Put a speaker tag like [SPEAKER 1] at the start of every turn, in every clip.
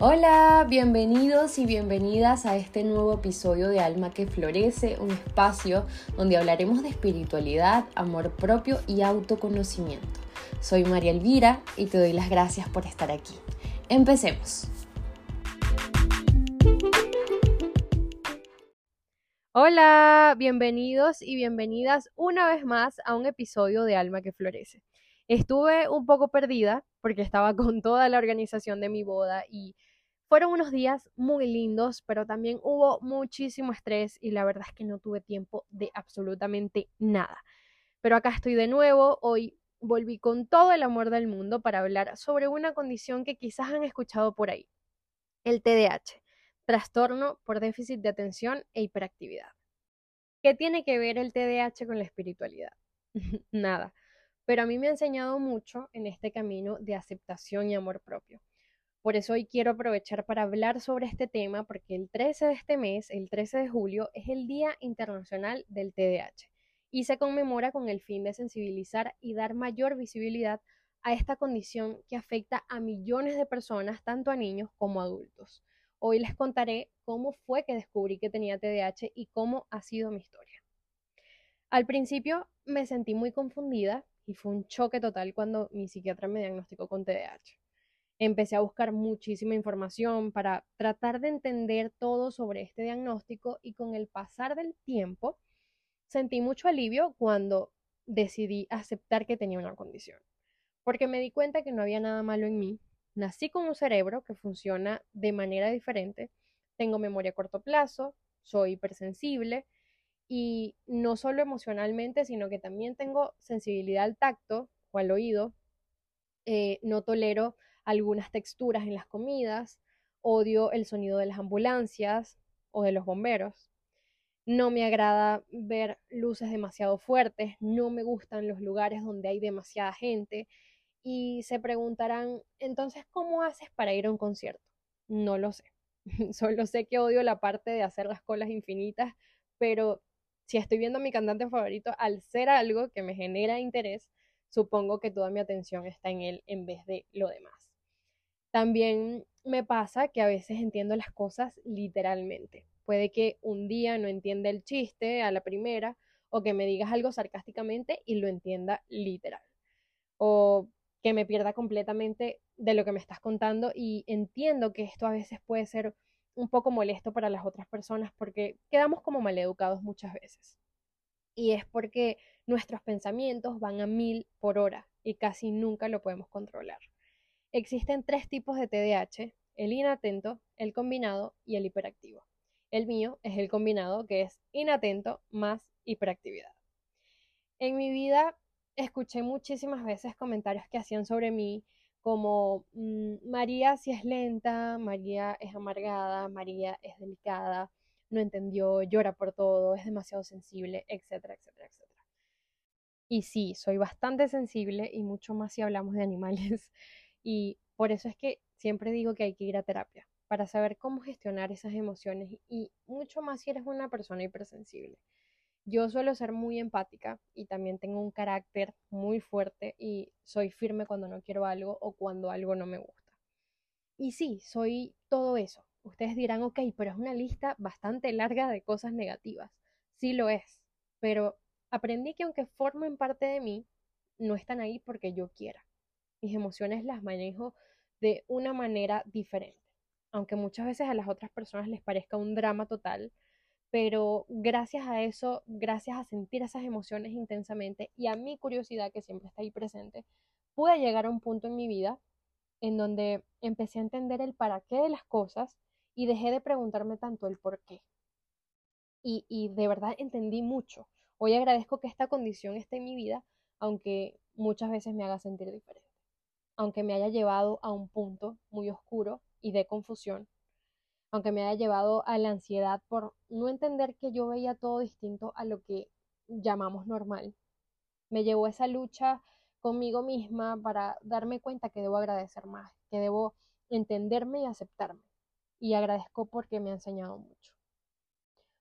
[SPEAKER 1] Hola, bienvenidos y bienvenidas a este nuevo episodio de Alma que Florece, un espacio donde hablaremos de espiritualidad, amor propio y autoconocimiento. Soy María Elvira y te doy las gracias por estar aquí. Empecemos. Hola, bienvenidos y bienvenidas una vez más a un episodio de Alma que Florece. Estuve un poco perdida porque estaba con toda la organización de mi boda y fueron unos días muy lindos, pero también hubo muchísimo estrés y la verdad es que no tuve tiempo de absolutamente nada. Pero acá estoy de nuevo, hoy volví con todo el amor del mundo para hablar sobre una condición que quizás han escuchado por ahí, el TDAH, trastorno por déficit de atención e hiperactividad. ¿Qué tiene que ver el TDAH con la espiritualidad? Nada, pero a mí me ha enseñado mucho en este camino de aceptación y amor propio. Por eso hoy quiero aprovechar para hablar sobre este tema porque el 13 de este mes, el 13 de julio, es el Día Internacional del TDAH y se conmemora con el fin de sensibilizar y dar mayor visibilidad a esta condición que afecta a millones de personas, tanto a niños como a adultos. Hoy les contaré cómo fue que descubrí que tenía TDAH y cómo ha sido mi historia. Al principio me sentí muy confundida y fue un choque total cuando mi psiquiatra me diagnosticó con TDAH empecé a buscar muchísima información para tratar de entender todo sobre este diagnóstico y con el pasar del tiempo sentí mucho alivio cuando decidí aceptar que tenía una condición, porque me di cuenta que no había nada malo en mí, nací con un cerebro que funciona de manera diferente, tengo memoria a corto plazo, soy hipersensible y no solo emocionalmente, sino que también tengo sensibilidad al tacto o al oído, eh, no tolero algunas texturas en las comidas, odio el sonido de las ambulancias o de los bomberos. No me agrada ver luces demasiado fuertes, no me gustan los lugares donde hay demasiada gente y se preguntarán, entonces, ¿cómo haces para ir a un concierto? No lo sé. Solo sé que odio la parte de hacer las colas infinitas, pero si estoy viendo a mi cantante favorito, al ser algo que me genera interés, supongo que toda mi atención está en él en vez de lo demás. También me pasa que a veces entiendo las cosas literalmente. Puede que un día no entienda el chiste a la primera o que me digas algo sarcásticamente y lo entienda literal. O que me pierda completamente de lo que me estás contando y entiendo que esto a veces puede ser un poco molesto para las otras personas porque quedamos como maleducados muchas veces. Y es porque nuestros pensamientos van a mil por hora y casi nunca lo podemos controlar. Existen tres tipos de TDAH, el inatento, el combinado y el hiperactivo. El mío es el combinado que es inatento más hiperactividad. En mi vida escuché muchísimas veces comentarios que hacían sobre mí como mm, María si es lenta, María es amargada, María es delicada, no entendió, llora por todo, es demasiado sensible, etcétera, etcétera, etcétera. Y sí, soy bastante sensible y mucho más si hablamos de animales. Y por eso es que siempre digo que hay que ir a terapia, para saber cómo gestionar esas emociones y mucho más si eres una persona hipersensible. Yo suelo ser muy empática y también tengo un carácter muy fuerte y soy firme cuando no quiero algo o cuando algo no me gusta. Y sí, soy todo eso. Ustedes dirán, ok, pero es una lista bastante larga de cosas negativas. Sí lo es, pero aprendí que aunque formen parte de mí, no están ahí porque yo quiera mis emociones las manejo de una manera diferente. Aunque muchas veces a las otras personas les parezca un drama total, pero gracias a eso, gracias a sentir esas emociones intensamente y a mi curiosidad que siempre está ahí presente, pude llegar a un punto en mi vida en donde empecé a entender el para qué de las cosas y dejé de preguntarme tanto el por qué. Y, de verdad entendí mucho. Hoy agradezco que esta condición esté en mi vida, aunque muchas veces me haga sentir diferente aunque me haya llevado a un punto muy oscuro y de confusión, aunque me haya llevado a la ansiedad por no entender que yo veía todo distinto a lo que llamamos normal. Me llevó esa lucha conmigo misma para darme cuenta que debo agradecer más, que debo entenderme y aceptarme. Y agradezco porque me ha enseñado mucho.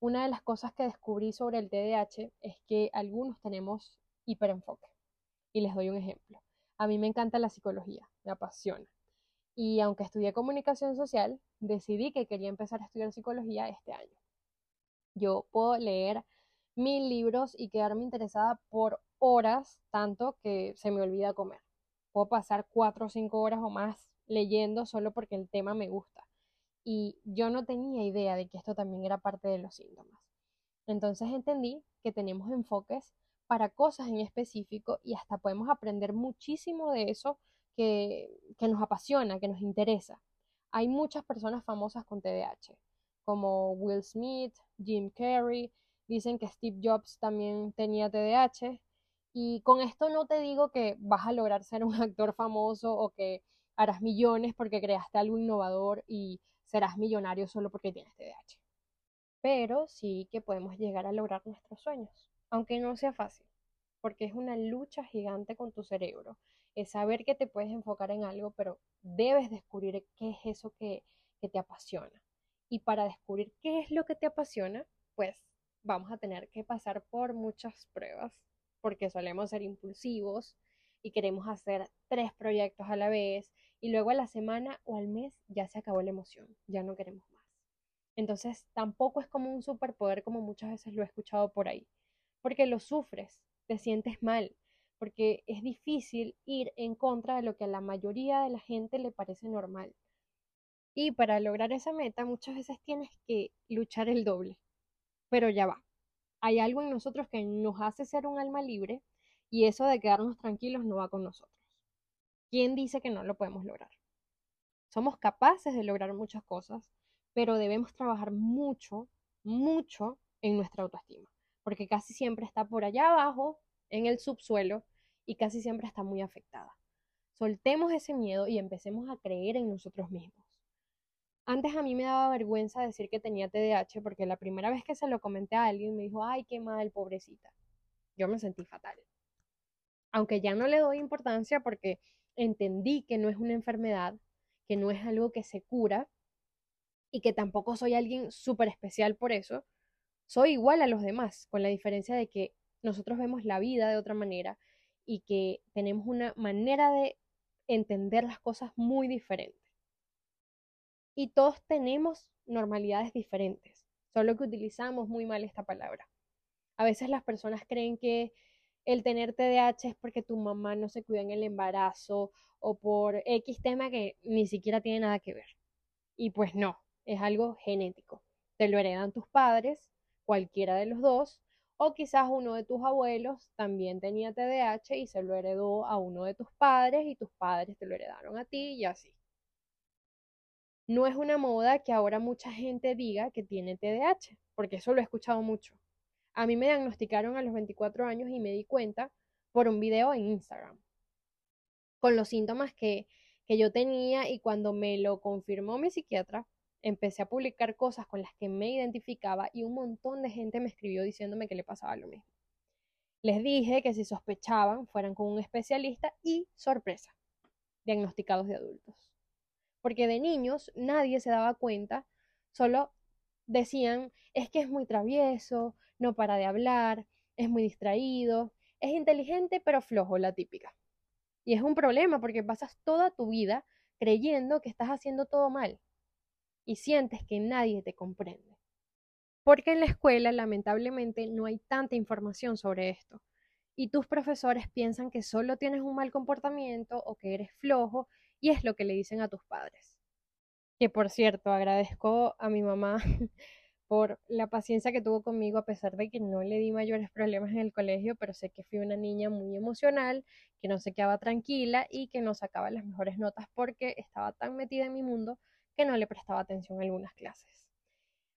[SPEAKER 1] Una de las cosas que descubrí sobre el TDAH es que algunos tenemos hiperenfoque. Y les doy un ejemplo. A mí me encanta la psicología, me apasiona. Y aunque estudié comunicación social, decidí que quería empezar a estudiar psicología este año. Yo puedo leer mil libros y quedarme interesada por horas, tanto que se me olvida comer. Puedo pasar cuatro o cinco horas o más leyendo solo porque el tema me gusta. Y yo no tenía idea de que esto también era parte de los síntomas. Entonces entendí que tenemos enfoques para cosas en específico y hasta podemos aprender muchísimo de eso que, nos apasiona, que nos interesa. Hay muchas personas famosas con TDAH, como Will Smith, Jim Carrey, dicen que Steve Jobs también tenía TDAH. Y con esto no te digo que vas a lograr ser un actor famoso o que harás millones porque creaste algo innovador y serás millonario solo porque tienes TDAH. Pero sí que podemos llegar a lograr nuestros sueños, aunque no sea fácil, porque es una lucha gigante con tu cerebro. Es saber que te puedes enfocar en algo, pero debes descubrir qué es eso que, que te apasiona. Y para descubrir qué es lo que te apasiona, pues vamos a tener que pasar por muchas pruebas, porque solemos ser impulsivos y queremos hacer tres proyectos a la vez y luego a la semana o al mes ya se acabó la emoción, ya no queremos más. Entonces tampoco es como un superpoder como muchas veces lo he escuchado por ahí, porque lo sufres, te sientes mal, porque es difícil ir en contra de lo que a la mayoría de la gente le parece normal. Y para lograr esa meta muchas veces tienes que luchar el doble. Pero ya va. Hay algo en nosotros que nos hace ser un alma libre y eso de quedarnos tranquilos no va con nosotros. ¿Quién dice que no lo podemos lograr? Somos capaces de lograr muchas cosas, pero debemos trabajar mucho, mucho en nuestra autoestima, porque casi siempre está por allá abajo, en el subsuelo, y casi siempre está muy afectada. Soltemos ese miedo y empecemos a creer en nosotros mismos. Antes a mí me daba vergüenza decir que tenía TDAH porque la primera vez que se lo comenté a alguien me dijo, ay, qué mal, pobrecita. Yo me sentí fatal. Aunque ya no le doy importancia porque entendí que no es una enfermedad, que no es algo que se cura y que tampoco soy alguien súper especial por eso, soy igual a los demás, con la diferencia de que nosotros vemos la vida de otra manera y que tenemos una manera de entender las cosas muy diferente y todos tenemos normalidades diferentes, solo que utilizamos muy mal esta palabra. A veces las personas creen que el tener TDAH es porque tu mamá no se cuida en el embarazo o por X tema que ni siquiera tiene nada que ver. Y pues no, es algo genético. Te lo heredan tus padres, cualquiera de los dos, o quizás uno de tus abuelos también tenía TDAH y se lo heredó a uno de tus padres y tus padres te lo heredaron a ti y así. No es una moda que ahora mucha gente diga que tiene TDAH, porque eso lo he escuchado mucho. A mí me diagnosticaron a los 24 años y me di cuenta por un video en Instagram, con los síntomas que, que yo tenía y cuando me lo confirmó mi psiquiatra, empecé a publicar cosas con las que me identificaba y un montón de gente me escribió diciéndome que le pasaba lo mismo. Les dije que si sospechaban fueran con un especialista y sorpresa, diagnosticados de adultos porque de niños nadie se daba cuenta, solo decían, es que es muy travieso, no para de hablar, es muy distraído, es inteligente pero flojo, la típica. Y es un problema porque pasas toda tu vida creyendo que estás haciendo todo mal y sientes que nadie te comprende. Porque en la escuela lamentablemente no hay tanta información sobre esto y tus profesores piensan que solo tienes un mal comportamiento o que eres flojo y es lo que le dicen a tus padres. Que por cierto, agradezco a mi mamá por la paciencia que tuvo conmigo a pesar de que no le di mayores problemas en el colegio, pero sé que fui una niña muy emocional, que no se quedaba tranquila y que no sacaba las mejores notas porque estaba tan metida en mi mundo que no le prestaba atención a algunas clases.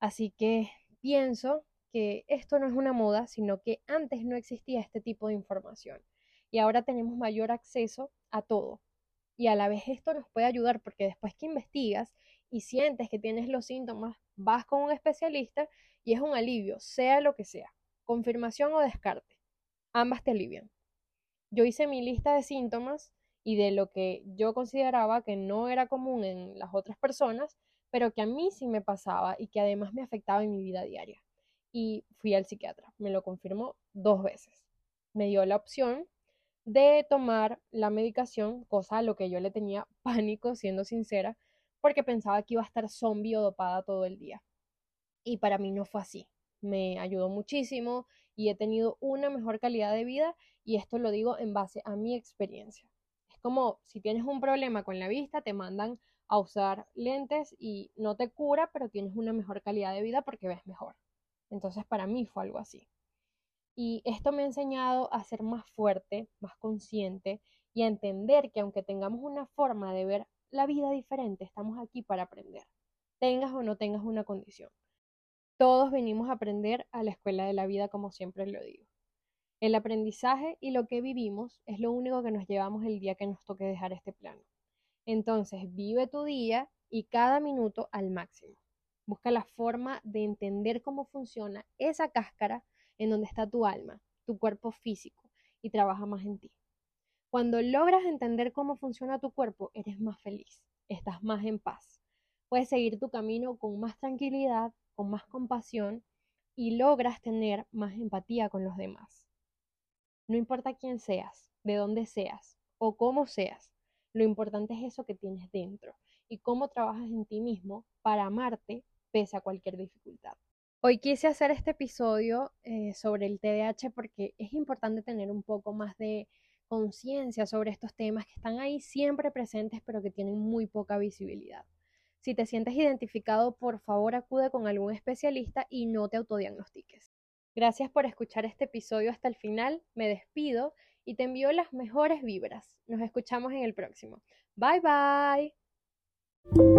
[SPEAKER 1] Así que pienso que esto no es una moda, sino que antes no existía este tipo de información y ahora tenemos mayor acceso a todo y a la vez esto nos puede ayudar porque después que investigas y sientes que tienes los síntomas, vas con un especialista y es un alivio, sea lo que sea, confirmación o descarte. Ambas te alivian. Yo hice mi lista de síntomas y de lo que yo consideraba que no era común en las otras personas, pero que a mí sí me pasaba y que además me afectaba en mi vida diaria. Y fui al psiquiatra, me lo confirmó dos veces. Me dio la opción de tomar la medicación, cosa a lo que yo le tenía pánico, siendo sincera, porque pensaba que iba a estar zombie o dopada todo el día. Y para mí no fue así. Me ayudó muchísimo y he tenido una mejor calidad de vida y esto lo digo en base a mi experiencia. Como si tienes un problema con la vista, te mandan a usar lentes y no te cura, pero tienes una mejor calidad de vida porque ves mejor. Entonces para mí fue algo así. Y esto me ha enseñado a ser más fuerte, más consciente y a entender que aunque tengamos una forma de ver la vida diferente, estamos aquí para aprender, tengas o no tengas una condición. Todos venimos a aprender a la escuela de la vida, como siempre lo digo. El aprendizaje y lo que vivimos es lo único que nos llevamos el día que nos toque dejar este plano. Entonces, vive tu día y cada minuto al máximo. Busca la forma de entender cómo funciona esa cáscara en donde está tu alma, tu cuerpo físico, y trabaja más en ti. Cuando logras entender cómo funciona tu cuerpo, eres más feliz, estás más en paz. Puedes seguir tu camino con más tranquilidad, con más compasión y logras tener más empatía con los demás. No importa quién seas, de dónde seas o cómo seas, lo importante es eso que tienes dentro y cómo trabajas en ti mismo para amarte pese a cualquier dificultad. Hoy quise hacer este episodio eh, sobre el TDAH porque es importante tener un poco más de conciencia sobre estos temas que están ahí siempre presentes pero que tienen muy poca visibilidad. Si te sientes identificado, por favor acude con algún especialista y no te autodiagnostiques. Gracias por escuchar este episodio hasta el final, me despido y te envío las mejores vibras. Nos escuchamos en el próximo. Bye bye.